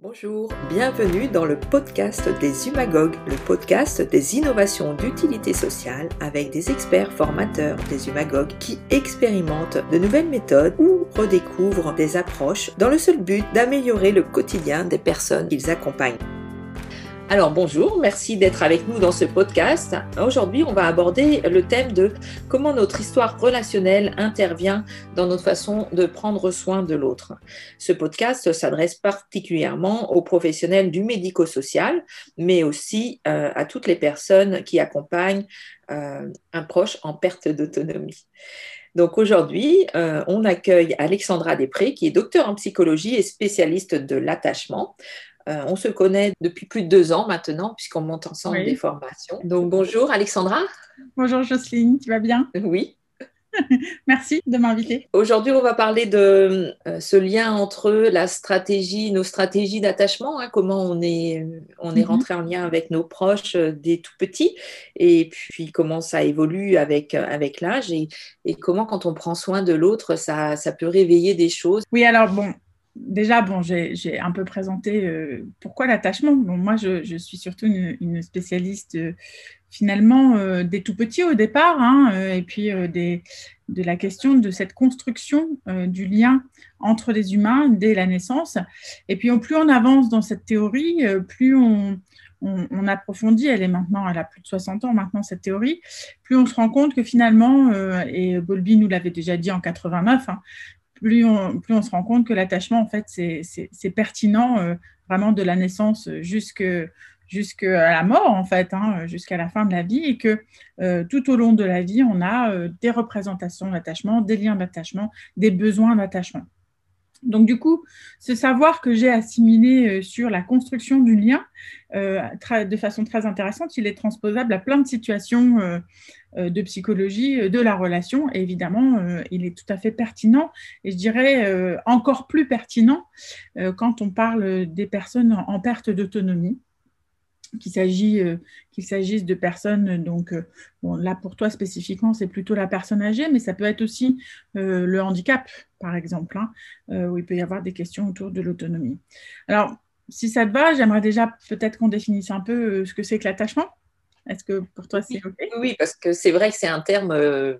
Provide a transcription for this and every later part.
Bonjour, bienvenue dans le podcast des Humagogues, le podcast des innovations d'utilité sociale avec des experts formateurs des Humagogues qui expérimentent de nouvelles méthodes ou redécouvrent des approches dans le seul but d'améliorer le quotidien des personnes qu'ils accompagnent. Alors bonjour, merci d'être avec nous dans ce podcast. Aujourd'hui, on va aborder le thème de comment notre histoire relationnelle intervient dans notre façon de prendre soin de l'autre. Ce podcast s'adresse particulièrement aux professionnels du médico-social, mais aussi euh, à toutes les personnes qui accompagnent euh, un proche en perte d'autonomie. Donc aujourd'hui, euh, on accueille Alexandra Després, qui est docteur en psychologie et spécialiste de l'attachement. Euh, on se connaît depuis plus de deux ans maintenant, puisqu'on monte ensemble des formations. Donc bonjour Alexandra. Bonjour Jocelyne, tu vas bien? Oui. Merci de m'inviter. Aujourd'hui, on va parler de euh, ce lien entre la stratégie, nos stratégies d'attachement, hein, comment on est, on est mhm. rentré en lien avec nos proches euh, des tout petits, et puis comment ça évolue avec, avec l'âge, et, comment quand on prend soin de l'autre, ça, ça peut réveiller des choses. Oui, alors bon, déjà, bon, j'ai un peu présenté euh, pourquoi l'attachement. Moi, je, suis surtout une, spécialiste euh, finalement euh, des tout petits au départ, hein, et puis de la question de cette construction du lien entre les humains dès la naissance. Et puis, plus on avance dans cette théorie, plus on, on, approfondit, elle est maintenant, elle a plus de 60 ans maintenant, cette théorie, plus on se rend compte que finalement, et Bolby nous l'avait déjà dit en 89, plus on, se rend compte que l'attachement, en fait, c'est pertinent euh, vraiment de la naissance jusqu'à la mort, en fait, hein, jusqu'à la fin de la vie, et que euh, tout au long de la vie, on a euh, des représentations d'attachement, des liens d'attachement, des besoins d'attachement. Donc du coup, ce savoir que j'ai assimilé sur la construction du lien de façon très intéressante, il est transposable à plein de situations de psychologie de la relation. Évidemment, il est tout à fait pertinent et je dirais encore plus pertinent quand on parle des personnes en perte d'autonomie qu'il euh, s'agisse de personnes, donc euh, là pour toi spécifiquement, c'est plutôt la personne âgée, mais ça peut être aussi euh, le handicap, par exemple, hein, où il peut y avoir des questions autour de l'autonomie. Alors, si ça te va, j'aimerais déjà peut-être qu'on définisse un peu ce que c'est que l'attachement. Est-ce que pour toi c'est OK? Oui, parce que c'est vrai que c'est un terme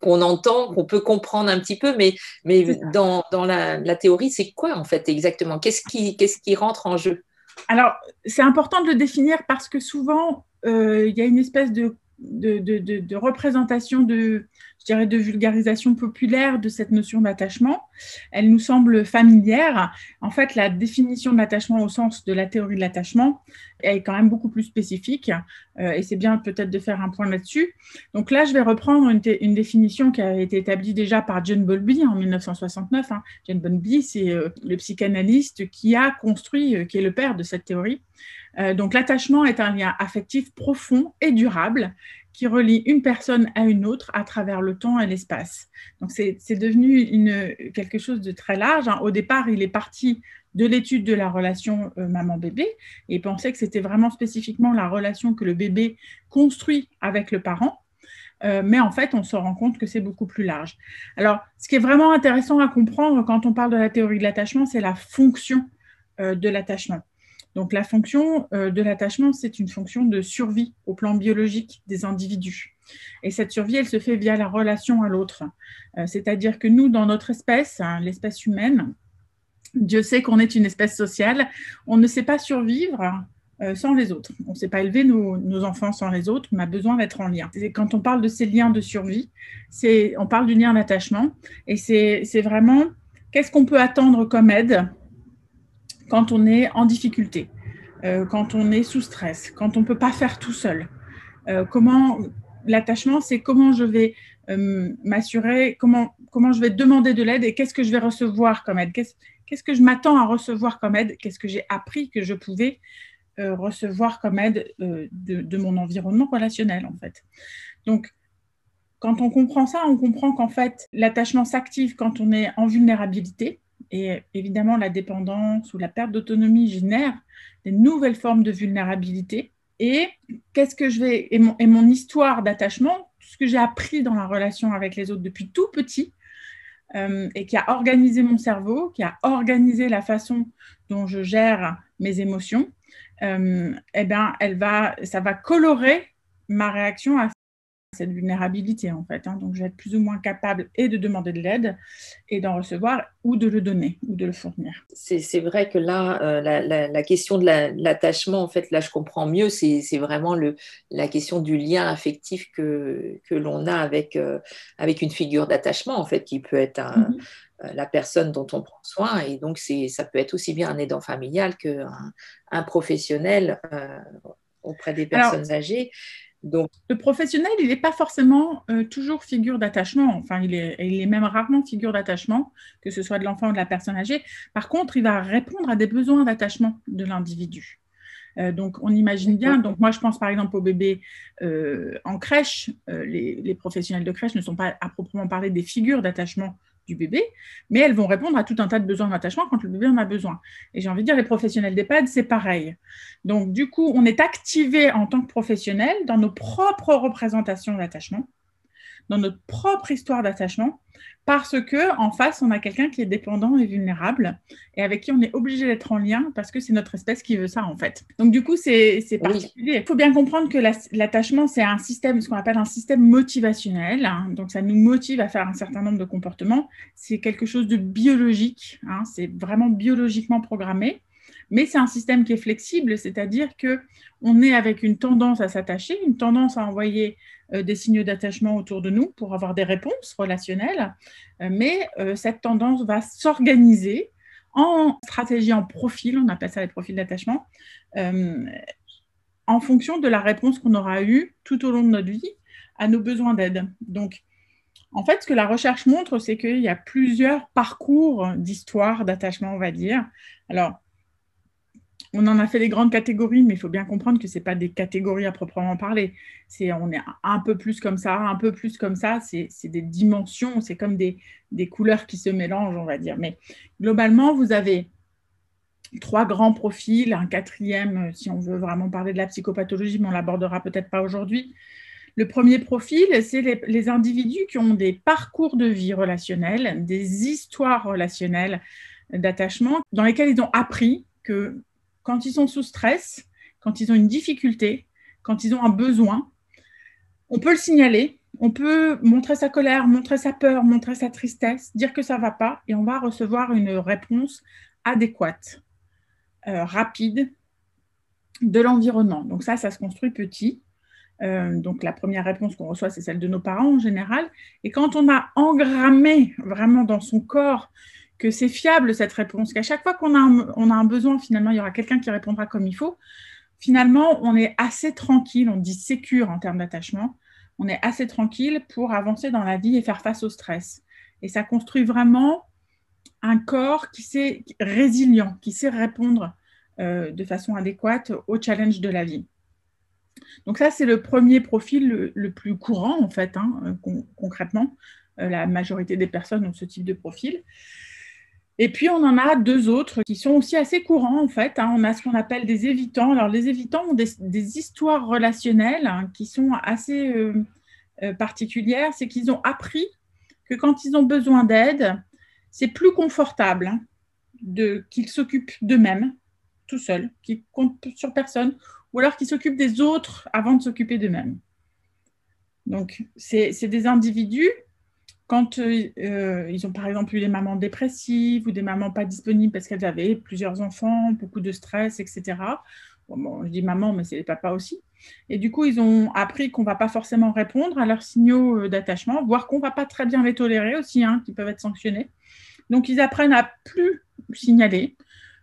qu'on entend, qu'on peut comprendre un petit peu, mais, mais dans, dans la, la, théorie, c'est quoi en fait exactement? Qu'est-ce qui, qu'est-ce qui rentre en jeu? Alors, c'est important de le définir parce que souvent, euh, il y a une espèce de, de, représentation de, je dirais, de vulgarisation populaire de cette notion d'attachement. Elle nous semble familière. En fait, la définition de l'attachement au sens de la théorie de l'attachement est quand même beaucoup plus spécifique. Euh, et c'est bien peut-être de faire un point là-dessus. Donc là, je vais reprendre une, définition qui a été établie déjà par John Bowlby en 1969. Hein. John Bowlby, c'est euh, le psychanalyste qui a construit, euh, qui est le père de cette théorie. Donc l'attachement est un lien affectif profond et durable qui relie une personne à une autre à travers le temps et l'espace. Donc c'est devenu quelque chose de très large. Hein. Au départ, il est parti de l'étude de la relation euh, maman-bébé et pensait que c'était vraiment spécifiquement la relation que le bébé construit avec le parent. Euh, mais en fait, on se rend compte que c'est beaucoup plus large. Alors, ce qui est vraiment intéressant à comprendre quand on parle de la théorie de l'attachement, c'est la fonction euh, de l'attachement. Donc la fonction euh, de l'attachement, c'est une fonction de survie au plan biologique des individus. Et cette survie, elle se fait via la relation à l'autre. Euh, c'est-à-dire que nous, dans notre espèce, hein, l'espèce humaine, Dieu sait qu'on est une espèce sociale, on ne sait pas survivre euh, sans les autres. On ne sait pas élever nos, enfants sans les autres, on a besoin d'être en lien. quand on parle de ces liens de survie, on parle du lien d'attachement, et c'est vraiment qu'est-ce qu'on peut attendre comme aide quand on est en difficulté, euh, quand on est sous stress, quand on ne peut pas faire tout seul. Euh, comment l'attachement, c'est comment je vais euh, m'assurer, comment, comment je vais demander de l'aide et qu'est-ce que je vais recevoir comme aide, qu'est-ce que je m'attends à recevoir comme aide, qu'est-ce que j'ai appris que je pouvais recevoir comme aide de, de, mon environnement relationnel en fait? Donc, quand on comprend ça, on comprend qu'en fait, l'attachement s'active quand on est en vulnérabilité, et évidemment, la dépendance ou la perte d'autonomie génère des nouvelles formes de vulnérabilité. Et qu'est-ce que je vais et mon, histoire d'attachement, ce que j'ai appris dans la relation avec les autres depuis tout petit, euh, et qui a organisé mon cerveau, qui a organisé la façon dont je gère mes émotions, eh ben, elle va, ça va colorer ma réaction à cette vulnérabilité en fait. Hein. Donc je vais être plus ou moins capable et de demander de l'aide et d'en recevoir ou de le donner ou de le fournir. C'est vrai que là, euh, la, question de l'attachement, en fait, là je comprends mieux, c'est vraiment le, la question du lien affectif que, que l'on a avec, euh, avec une figure d'attachement en fait qui peut être mm-hmm. euh, la personne dont on prend soin et donc ça peut être aussi bien un aidant familial qu'un un professionnel auprès des personnes âgées. Donc, le professionnel, il n'est pas forcément euh, toujours figure d'attachement. Enfin, il est, même rarement figure d'attachement, que ce soit de l'enfant ou de la personne âgée. Par contre, il va répondre à des besoins d'attachement de l'individu. Euh, donc, on imagine bien. Donc, moi, je pense par exemple aux bébés euh, en crèche. Les, professionnels de crèche ne sont pas à proprement parler des figures d'attachement du bébé, mais elles vont répondre à tout un tas de besoins d'attachement quand le bébé en a besoin. Et j'ai envie de dire, les professionnels d'EHPAD, c'est pareil. Donc, du coup, on est activé en tant que professionnel dans nos propres représentations d'attachement dans notre propre histoire d'attachement, parce que en face, on a quelqu'un qui est dépendant et vulnérable, et avec qui on est obligé d'être en lien, parce que c'est notre espèce qui veut ça, en fait. Donc, du coup, c'est particulier. Il faut bien comprendre que l'attachement, c'est un système, ce qu'on appelle un système motivationnel. Hein. donc, ça nous motive à faire un certain nombre de comportements. C'est quelque chose de biologique. Hein. c'est vraiment biologiquement programmé. Mais c'est un système qui est flexible, c'est-à-dire que on est avec une tendance à s'attacher, une tendance à envoyer euh, des signaux d'attachement autour de nous pour avoir des réponses relationnelles, euh, mais euh, cette tendance va s'organiser en stratégie, en profil, on appelle ça les profils d'attachement, en fonction de la réponse qu'on aura eue tout au long de notre vie à nos besoins d'aide. Donc, en fait, ce que la recherche montre, c'est qu'il y a plusieurs parcours d'histoire d'attachement, on va dire. Alors, on en a fait des grandes catégories, mais il faut bien comprendre que ce pas des catégories à proprement parler. C'est, on est un peu plus comme ça, un peu plus comme ça. C'est, des dimensions, c'est comme des, couleurs qui se mélangent, on va dire. Mais globalement, vous avez trois grands profils, un quatrième, si on veut vraiment parler de la psychopathologie, mais on l'abordera peut-être pas aujourd'hui. Le premier profil, c'est les, les, individus qui ont des parcours de vie relationnels, des histoires relationnelles d'attachement, dans lesquelles ils ont appris que quand ils sont sous stress, quand ils ont une difficulté, quand ils ont un besoin, on peut le signaler, on peut montrer sa colère, montrer sa peur, montrer sa tristesse, dire que ça ne va pas, et on va recevoir une réponse adéquate, euh, rapide de l'environnement. Donc ça, ça se construit petit. Euh, donc la première réponse qu'on reçoit, c'est celle de nos parents en général. Et quand on a engrammé vraiment dans son corps que c'est fiable cette réponse, qu'à chaque fois qu'on a, un, besoin, finalement, il y aura quelqu'un qui répondra comme il faut. Finalement, on est assez tranquille, on dit sécure en termes d'attachement, on est assez tranquille pour avancer dans la vie et faire face au stress. Et ça construit vraiment un corps qui sait résilient, qui sait répondre euh, de façon adéquate aux challenges de la vie. Donc ça, c'est le premier profil le, plus courant, en fait, hein, concrètement. Euh, la majorité des personnes ont ce type de profil. Et puis, on en a deux autres qui sont aussi assez courants, en fait. Hein. On a ce qu'on appelle des évitants. Alors, les évitants ont des, histoires relationnelles hein, qui sont assez euh, euh, particulières. C'est qu'ils ont appris que quand ils ont besoin d'aide, c'est plus confortable hein, qu'ils s'occupent d'eux-mêmes, tout seuls, qu'ils comptent sur personne, ou alors qu'ils s'occupent des autres avant de s'occuper d'eux-mêmes. Donc, c'est des individus quand euh, euh, ils ont par exemple eu des mamans dépressives ou des mamans pas disponibles parce qu'elles avaient plusieurs enfants, beaucoup de stress, etc. Bon, je dis maman, mais c'est les papas aussi. Et du coup, ils ont appris qu'on ne va pas forcément répondre à leurs signaux euh, d'attachement, voire qu'on ne va pas très bien les tolérer aussi, hein, qui peuvent être sanctionnés. Donc, ils apprennent à plus signaler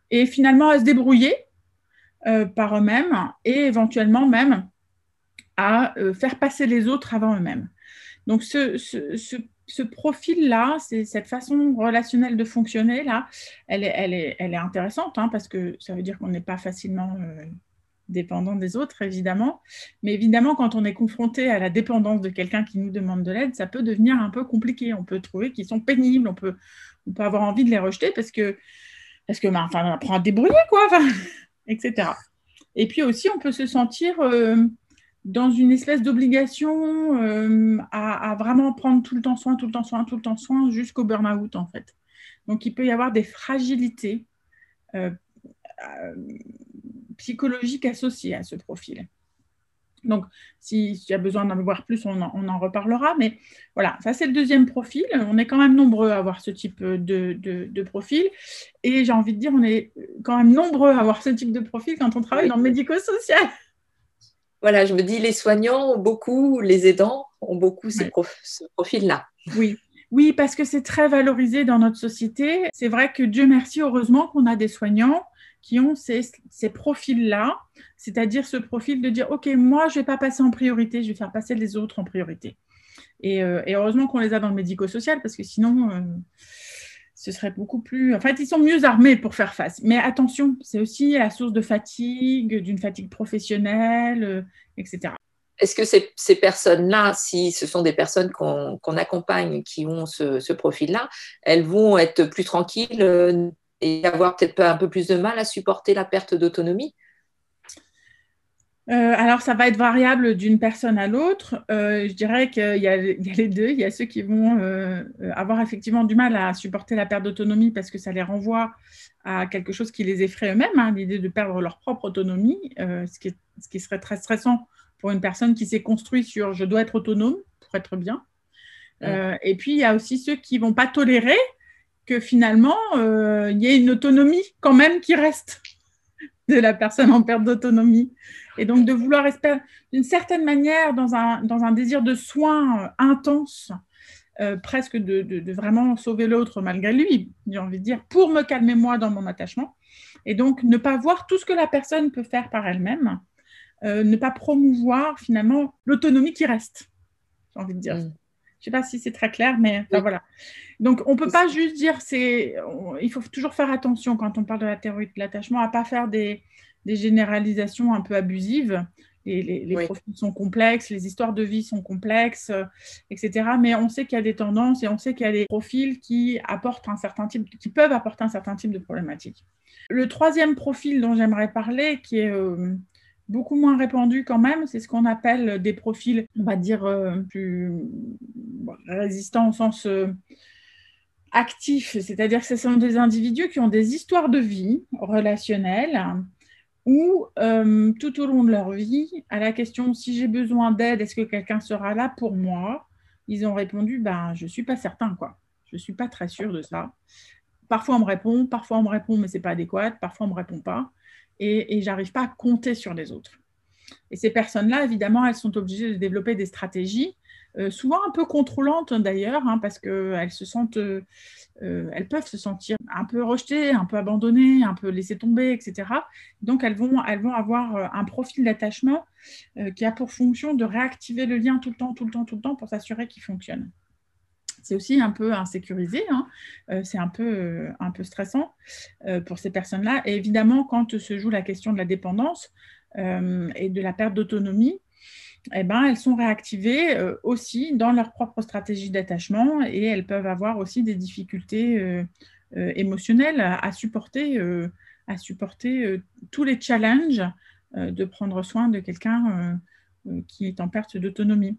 et finalement à se débrouiller par eux-mêmes et éventuellement même à faire passer les autres avant eux-mêmes. Donc, ce profil-là, cette façon relationnelle de fonctionner, là, elle est, intéressante hein, parce que ça veut dire qu'on n'est pas facilement euh, dépendant des autres, évidemment. Mais évidemment, quand on est confronté à la dépendance de quelqu'un qui nous demande de l'aide, ça peut devenir un peu compliqué. On peut trouver qu'ils sont pénibles, on peut, avoir envie de les rejeter parce que, parce que ben, apprend à débrouiller, quoi, etc. Et puis aussi, on peut se sentir... Euh, dans une espèce d'obligation euh, à, vraiment prendre tout le temps soin, tout le temps soin, tout le temps soin, jusqu'au burn-out, en fait. Donc, il peut y avoir des fragilités euh, psychologiques associés à ce profil. Donc, s'il y a besoin d'en voir plus, on en, reparlera. Mais voilà, ça c'est le deuxième profil. On est quand même nombreux à avoir ce type de, profil. Et j'ai envie de dire, on est quand même nombreux à avoir ce type de profil quand on travaille dans le médico-social. Voilà, je me dis, les soignants ont beaucoup, les aidants ont beaucoup ce profil-là. Oui. Oui, parce que c'est très valorisé dans notre société. C'est vrai que Dieu merci, heureusement qu'on a des soignants qui ont ces, profils-là, c'est-à-dire ce profil de dire, OK, moi, je ne vais pas passer en priorité, je vais faire passer les autres en priorité. Et, euh, heureusement qu'on les a dans le médico-social, parce que sinon, euh, ce serait beaucoup plus... En fait, ils sont mieux armés pour faire face. Mais attention, c'est aussi la source de fatigue, d'une fatigue professionnelle, euh, etc. Est-ce que ces, personnes-là, si ce sont des personnes qu'on accompagne qui ont ce, ce profil-là, elles vont être plus tranquilles et avoir peut-être un peu plus de mal à supporter la perte d'autonomie? Euh, alors, ça va être variable d'une personne à l'autre. Euh, je dirais qu'il y, a les deux. Il y a ceux qui vont euh, avoir effectivement du mal à supporter la perte d'autonomie parce que ça les renvoie à quelque chose qui les effraie eux-mêmes, hein, l'idée de perdre leur propre autonomie, ce qui, ce, qui serait très stressant pour une personne qui s'est construite sur je dois être autonome pour être bien. et puis, il y a aussi ceux qui ne vont pas tolérer que finalement, il y ait une autonomie quand même qui reste de la personne en perte d'autonomie. Et donc de vouloir, d'une certaine manière, dans un, dans un désir de soin euh, intense, euh, presque de, vraiment sauver l'autre malgré lui, j'ai envie de dire, pour me calmer moi dans mon attachement. Et donc ne pas voir tout ce que la personne peut faire par elle-même, ne pas promouvoir finalement l'autonomie qui reste, j'ai envie de dire. Mm. Je ne sais pas si c'est très clair, mais voilà. Donc, on ne peut pas juste dire, c'est, il faut toujours faire attention quand on parle de la théorie de l'attachement à ne pas faire des, généralisations un peu abusives. Les, profils sont complexes, les histoires de vie sont complexes, euh, etc. Mais on sait qu'il y a des tendances et on sait qu'il y a des profils qui apportent un certain type, qui peuvent apporter un certain type de problématiques. Le troisième profil dont j'aimerais parler, qui est euh, beaucoup moins répandu quand même. C'est ce qu'on appelle des profils, on va dire, euh, plus résistants au sens euh, actif. C'est-à-dire que ce sont des individus qui ont des histoires de vie relationnelles où euh, tout au long de leur vie, à la question si j'ai besoin d'aide, est-ce que quelqu'un sera là pour moi? Ils ont répondu, ben, je ne suis pas certain, quoi. Je ne suis pas très sûre de ça. Parfois on me répond, parfois on me répond, mais ce n'est pas adéquat, parfois on ne me répond pas et, et j'arrive pas à compter sur les autres. Et ces personnes-là, évidemment, elles sont obligées de développer des stratégies, euh, souvent un peu contrôlantes d'ailleurs, hein, parce qu'elles se sentent, euh, euh, elles peuvent se sentir un peu rejetées, un peu abandonnées, un peu laissées tomber, etc. Donc elles vont, elles vont avoir un profil d'attachement qui a pour fonction de réactiver le lien tout le temps, tout le temps, tout le temps pour s'assurer qu'il fonctionne c'est aussi un peu insécurisé, hein. euh, c'est un peu, euh, stressant euh, pour ces personnes-là. Et évidemment, quand se joue la question de la dépendance et de la perte d'autonomie, eh ben, elles sont réactivées aussi dans leur propre stratégie d'attachement et elles peuvent avoir aussi des difficultés émotionnelles à supporter tous les challenges de prendre soin de quelqu'un qui est en perte d'autonomie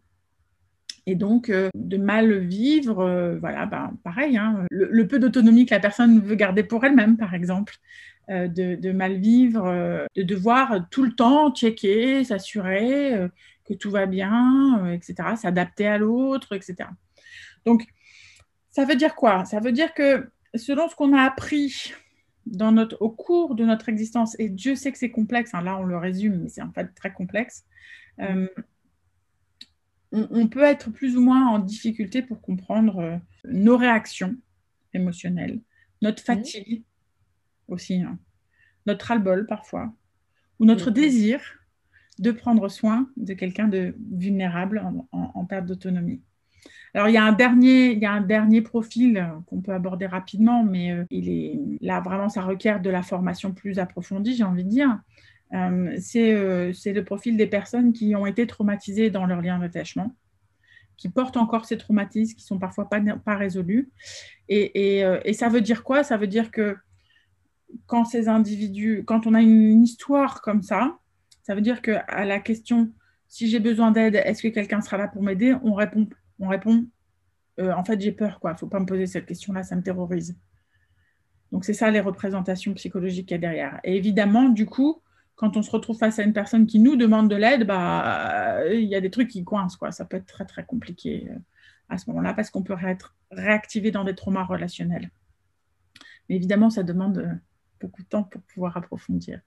et donc euh, de mal vivre, euh, voilà, ben, pareil, hein, le, peu d'autonomie que la personne veut garder pour elle-même, par exemple, euh, de, mal vivre, de devoir tout le temps checker, s'assurer que tout va bien, etc., s'adapter à l'autre, etc. Donc, ça veut dire quoi? Ça veut dire que selon ce qu'on a appris au cours de notre existence, et Dieu sait que c'est complexe, hein, là on le résume, mais c'est en fait très complexe, on, peut être plus ou moins en difficulté pour comprendre euh, nos réactions émotionnelles, notre fatigue aussi, hein. notre ras-le-bol parfois, ou notre désir de prendre soin de quelqu'un de vulnérable en, perte d'autonomie. Alors, il y, a un dernier, il y a un dernier profil qu'on peut aborder rapidement, mais euh, il est, là, vraiment, ça requiert de la formation plus approfondie, j'ai envie de dire. Euh, euh, c'est le profil des personnes qui ont été traumatisées dans leur lien d'attachement, qui portent encore ces traumatismes, qui sont parfois pas, pas résolus. Euh, et, ça veut dire quoi? Ça veut dire que quand ces individus, quand on a une histoire comme ça, ça veut dire qu'à la question si j'ai besoin d'aide, est-ce que quelqu'un sera là pour m'aider? On répond, on répond en fait, j'ai peur, quoi. Faut pas me poser cette question-là, ça me terrorise. Donc c'est ça les représentations psychologiques qu'il y a derrière. Et évidemment, du coup, quand on se retrouve face à une personne qui nous demande de l'aide, bah, il y a des trucs qui coincent. Quoi. Ça peut être très, très compliqué euh, à ce moment-là parce qu'on peut être réactivé dans des traumas relationnels. Mais évidemment, ça demande euh, beaucoup de temps pour pouvoir approfondir.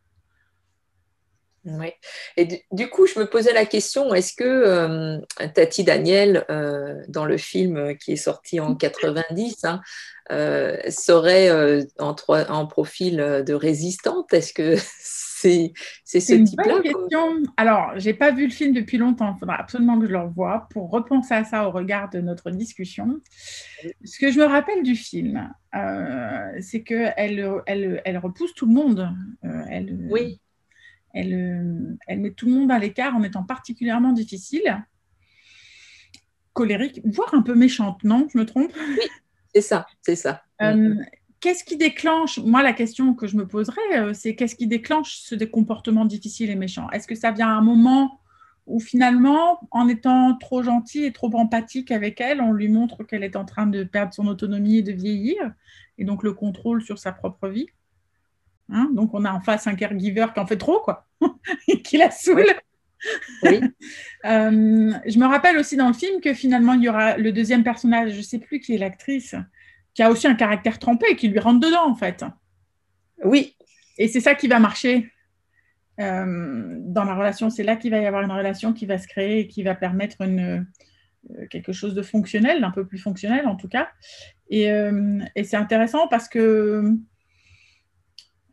Oui. Et du, coup, je me posais la question, est-ce que euh, Tati Daniel, dans le film qui est sorti en 90, hein, serait en, en, profil de résistante? Est-ce que c'est ce type-là. Alors, j'ai pas vu le film depuis longtemps. Il faudra absolument que je le revoie pour repenser à ça au regard de notre discussion. Ce que je me rappelle du film, euh, c'est qu'elle elle, elle, repousse tout le monde. Euh, elle, oui. Elle, elle met tout le monde à l'écart en étant particulièrement difficile, colérique, voire un peu méchante, non? Je me trompe? Oui, c'est ça, c'est ça. Euh, qu'est-ce qui déclenche Moi, la question que je me poserais, euh, c'est qu'est-ce qui déclenche ce comportements difficiles et méchants Est-ce que ça vient à un moment où finalement, en étant trop gentil et trop empathique avec elle, on lui montre qu'elle est en train de perdre son autonomie et de vieillir, et donc le contrôle sur sa propre vie? Hein Donc on a en face un caregiver qui en fait trop, quoi, et qui la saoule. Oui. Euh, je me rappelle aussi dans le film que finalement, il y aura le deuxième personnage, je ne sais plus qui est l'actrice, qui a aussi un caractère trempé, qui lui rentre dedans, en fait. Oui. Et c'est ça qui va marcher euh, dans la relation. C'est là qu'il va y avoir une relation qui va se créer et qui va permettre une, euh, quelque chose de fonctionnel, d'un peu plus fonctionnel en tout cas. Et, euh, et c'est intéressant parce que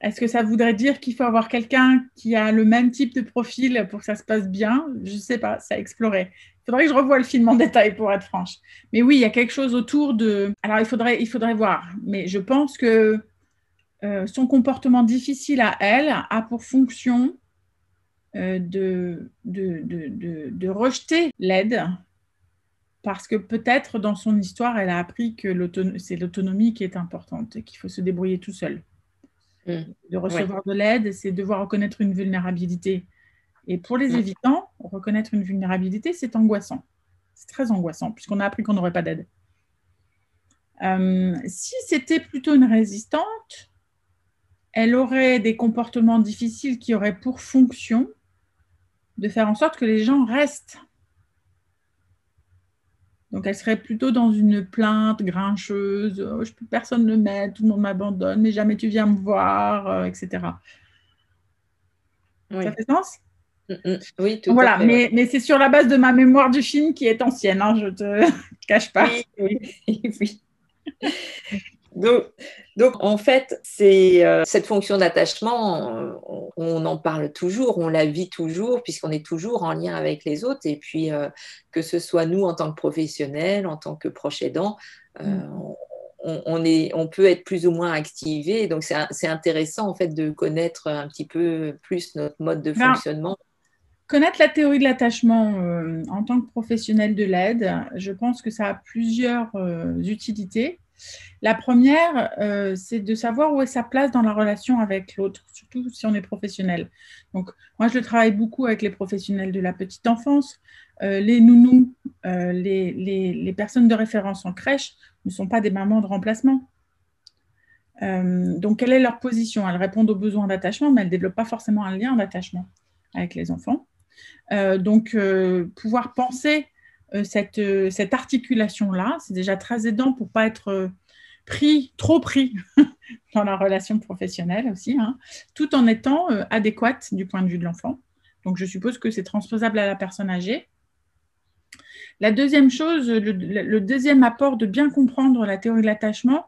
est-ce que ça voudrait dire qu'il faut avoir quelqu'un qui a le même type de profil pour que ça se passe bien? Je ne sais pas, ça exploré. Il faudrait que je revoie le film en détail pour être franche. Mais oui, il y a quelque chose autour de. Alors, il faudrait, voir. Mais je pense que euh, son comportement difficile à elle a pour fonction euh, de, de, rejeter l'aide parce que peut-être dans son histoire, elle a appris que c'est l'autonomie qui est importante et qu'il faut se débrouiller tout seul. Mmh. De recevoir de l'aide, c'est devoir reconnaître une vulnérabilité. Et pour les évitants, reconnaître une vulnérabilité, c'est angoissant. C'est très angoissant, puisqu'on a appris qu'on n'aurait pas d'aide. Euh, si c'était plutôt une résistante, elle aurait des comportements difficiles qui auraient pour fonction de faire en sorte que les gens restent. Donc, elle serait plutôt dans une plainte grincheuse, oh, personne ne m'aide, tout le monde m'abandonne, mais jamais tu viens me voir, euh, etc. Ça fait sens? Mm, mm. Oui, tout voilà, mais, mais c'est sur la base de ma mémoire du film qui est ancienne, hein, je ne te cache pas. Oui, oui, Donc, donc, en fait, c'est euh, cette fonction d'attachement, on, en parle toujours, on la vit toujours, puisqu'on est toujours en lien avec les autres. Et puis, euh, que ce soit nous en tant que professionnels, en tant que proches aidants, euh, mm. on, on, est, on peut être plus ou moins activé. Donc, c'est intéressant, en fait, de connaître un petit peu plus notre mode de ben, fonctionnement. Connaître la théorie de l'attachement euh, en tant que professionnel de l'aide, je pense que ça a plusieurs euh, utilités. La première, euh, c'est de savoir où est sa place dans la relation avec l'autre, surtout si on est professionnel. Donc, moi, je travaille beaucoup avec les professionnels de la petite enfance. les nounous, les, les, les, personnes de référence en crèche ne sont pas des mamans de remplacement. donc, quelle est leur position? Elles répondent aux besoins d'attachement, mais elles ne développent pas forcément un lien d'attachement avec les enfants. Euh, donc, euh, pouvoir penser euh, cette, cette articulation-là, c'est déjà très aidant pour pas être pris, trop pris dans la relation professionnelle aussi, hein, tout en étant adéquate du point de vue de l'enfant. Donc, je suppose que c'est transposable à la personne âgée. La deuxième chose, le, deuxième apport de bien comprendre la théorie de l'attachement,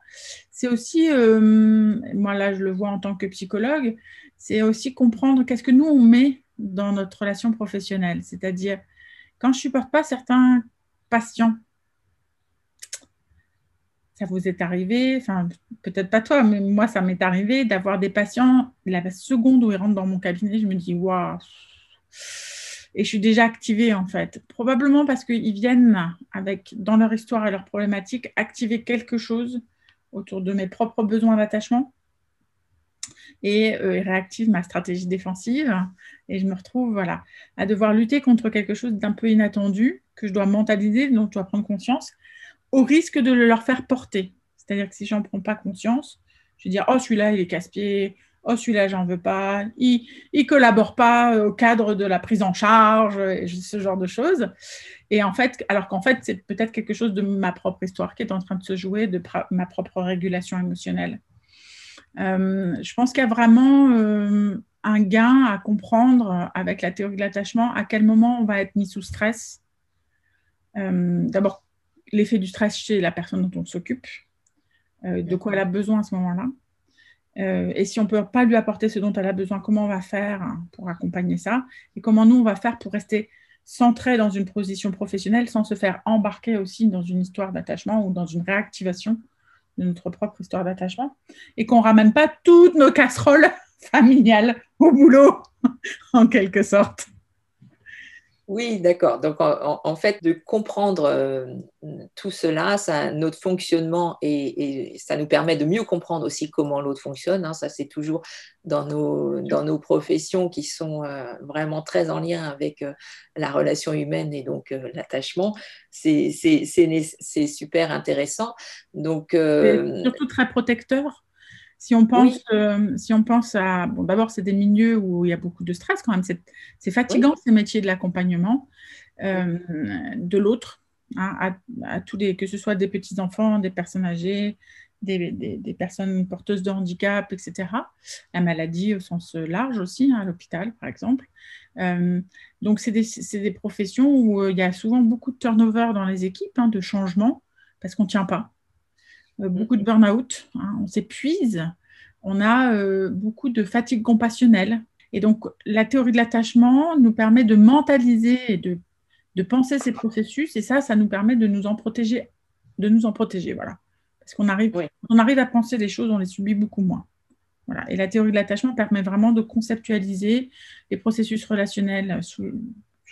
c'est aussi, moi là je le vois en tant que psychologue, c'est aussi comprendre qu'est-ce que nous on met dans notre relation professionnelle. C'est-à-dire, quand je ne supporte pas certains patients, ça vous est arrivé, enfin peut-être pas toi, mais moi ça m'est arrivé d'avoir des patients, la seconde où ils rentrent dans mon cabinet, je me dis waouh, et je suis déjà activée en fait. Probablement parce qu'ils viennent avec, dans leur histoire et leur problématique, activer quelque chose autour de mes propres besoins d'attachement et euh, réactive ma stratégie défensive. Et je me retrouve voilà, à devoir lutter contre quelque chose d'un peu inattendu que je dois mentaliser, dont je dois prendre conscience, au risque de le leur faire porter. C'est-à-dire que si j'en prends pas conscience, Je vais dire, oh, celui-là, il est casse-pied. Oh, celui-là, j'en veux pas. Il ne collabore pas au cadre de la prise en charge, ce genre de choses. Et en fait, alors qu'en fait, c'est peut-être quelque chose de ma propre histoire qui est en train de se jouer, de ma propre régulation émotionnelle. Euh, je pense qu'il y a vraiment euh, un gain à comprendre avec la théorie de l'attachement, à quel moment on va être mis sous stress. Euh, d'abord, l'effet du stress chez la personne dont on s'occupe, de quoi elle a besoin à ce moment-là. et si on ne peut pas lui apporter ce dont elle a besoin, comment on va faire pour accompagner ça? Et comment nous, on va faire pour rester centré dans une position professionnelle sans se faire embarquer aussi dans une histoire d'attachement ou dans une réactivation? De notre propre histoire d'attachement et qu'on ramène pas toutes nos casseroles familiales au boulot, en quelque sorte. Oui, d'accord. Donc, en, fait, de comprendre euh, tout cela, notre fonctionnement, et, ça nous permet de mieux comprendre aussi comment l'autre fonctionne. Hein. ça, c'est toujours dans nos, dans nos professions qui sont euh, vraiment très en lien avec euh, la relation humaine et donc l'attachement. C'est super intéressant. Donc, surtout très protecteur? Si on pense, euh, si on pense à, bon, d'abord, c'est des milieux où il y a beaucoup de stress quand même. C'est fatigant ces métiers de l'accompagnement euh, de l'autre, hein, à, tous les, que ce soit des petits enfants, des personnes âgées, des, personnes porteuses de handicap, etc. La maladie au sens large aussi, hein, à l'hôpital par exemple. Euh, donc, c'est des, professions où il y a souvent beaucoup de turnover dans les équipes, hein, de changement, parce qu'on ne tient pas. Euh, beaucoup de burn-out, hein, on s'épuise, on a euh, beaucoup de fatigue compassionnelle. Et donc, la théorie de l'attachement nous permet de mentaliser et de, de, penser ces processus, et ça, ça nous permet de nous en protéger, de nous en protéger, voilà. Parce qu'on arrive, on arrive à penser les choses, on les subit beaucoup moins. Voilà. Et la théorie de l'attachement permet vraiment de conceptualiser les processus relationnels sous,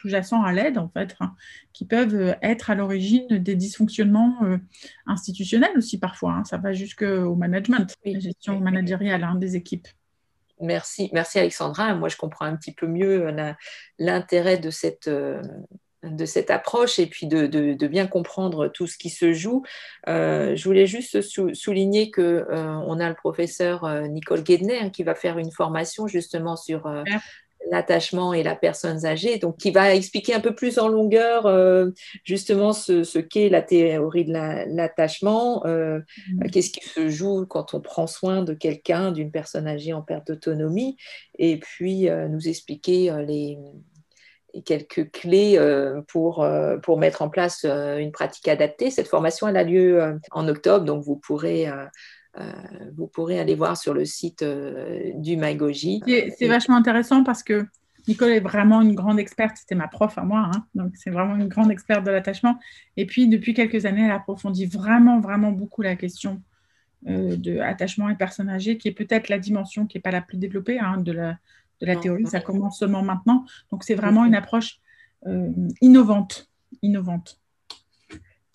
sous-jacents à l'aide, en fait, hein, qui peuvent euh, être à l'origine des dysfonctionnements euh, institutionnels aussi parfois. Hein. ça va jusqu'au management, la gestion managériale hein, des équipes. Merci, merci Alexandra. Moi, je comprends un petit peu mieux euh, l'intérêt de cette, de cette approche et puis de, bien comprendre tout ce qui se joue. je voulais juste souligner que on a le professeur Nicole Guedner qui va faire une formation justement sur l'attachement et la personne âgée, donc qui va expliquer un peu plus en longueur euh, justement ce, qu'est la théorie de l'attachement, euh, mm. qu'est-ce qui se joue quand on prend soin de quelqu'un, d'une personne âgée en perte d'autonomie, et puis euh, nous expliquer les, quelques clés pour, pour mettre en place une pratique adaptée. Cette formation, elle a lieu en octobre, donc vous pourrez euh, vous pourrez aller voir sur le site euh, du Magogie. C'est vachement intéressant parce que Nicole est vraiment une grande experte, c'était ma prof à moi, hein. donc c'est vraiment une grande experte de l'attachement. Et puis depuis quelques années, elle approfondit vraiment, vraiment beaucoup la question euh, de attachement et personnes âgées, qui est peut-être la dimension qui n'est pas la plus développée hein, de la, de la théorie. Ça commence seulement maintenant. Donc c'est vraiment une approche innovante, innovante.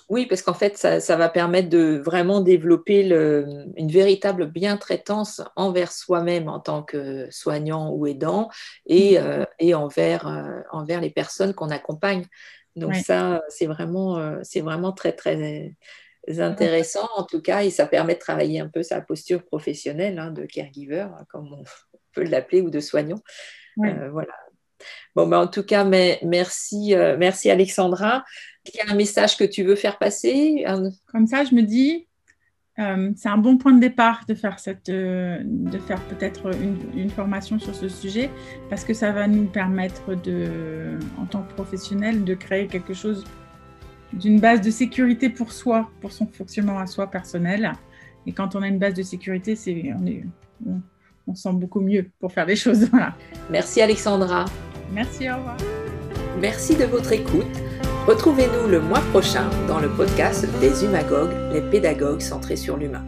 Oui, parce qu'en fait, ça, va permettre de vraiment développer une véritable bien-traitance envers soi-même en tant que soignant ou aidant et, mm. euh, envers, euh, envers les personnes qu'on accompagne. Donc ça, c'est vraiment, euh, c'est vraiment très, très intéressant en tout cas et ça permet de travailler un peu sa posture professionnelle hein, de caregiver, comme on peut l'appeler, ou de soignant. voilà. Bon, ben, en tout cas, mais, merci, merci Alexandra. Il y a un message que tu veux faire passer Comme ça, je me dis, euh, c'est un bon point de départ de faire, cette, euh, de faire peut-être une, formation sur ce sujet parce que ça va nous permettre, de, en tant que professionnel, de créer quelque chose d'une base de sécurité pour soi, pour son fonctionnement à soi personnel. Et quand on a une base de sécurité, c'est, on, est, on, on sent beaucoup mieux pour faire des choses. Voilà. Merci Alexandra. Merci, au revoir. Merci de votre écoute. Retrouvez-nous le mois prochain dans le podcast des Humagogues, les pédagogues centrés sur l'humain.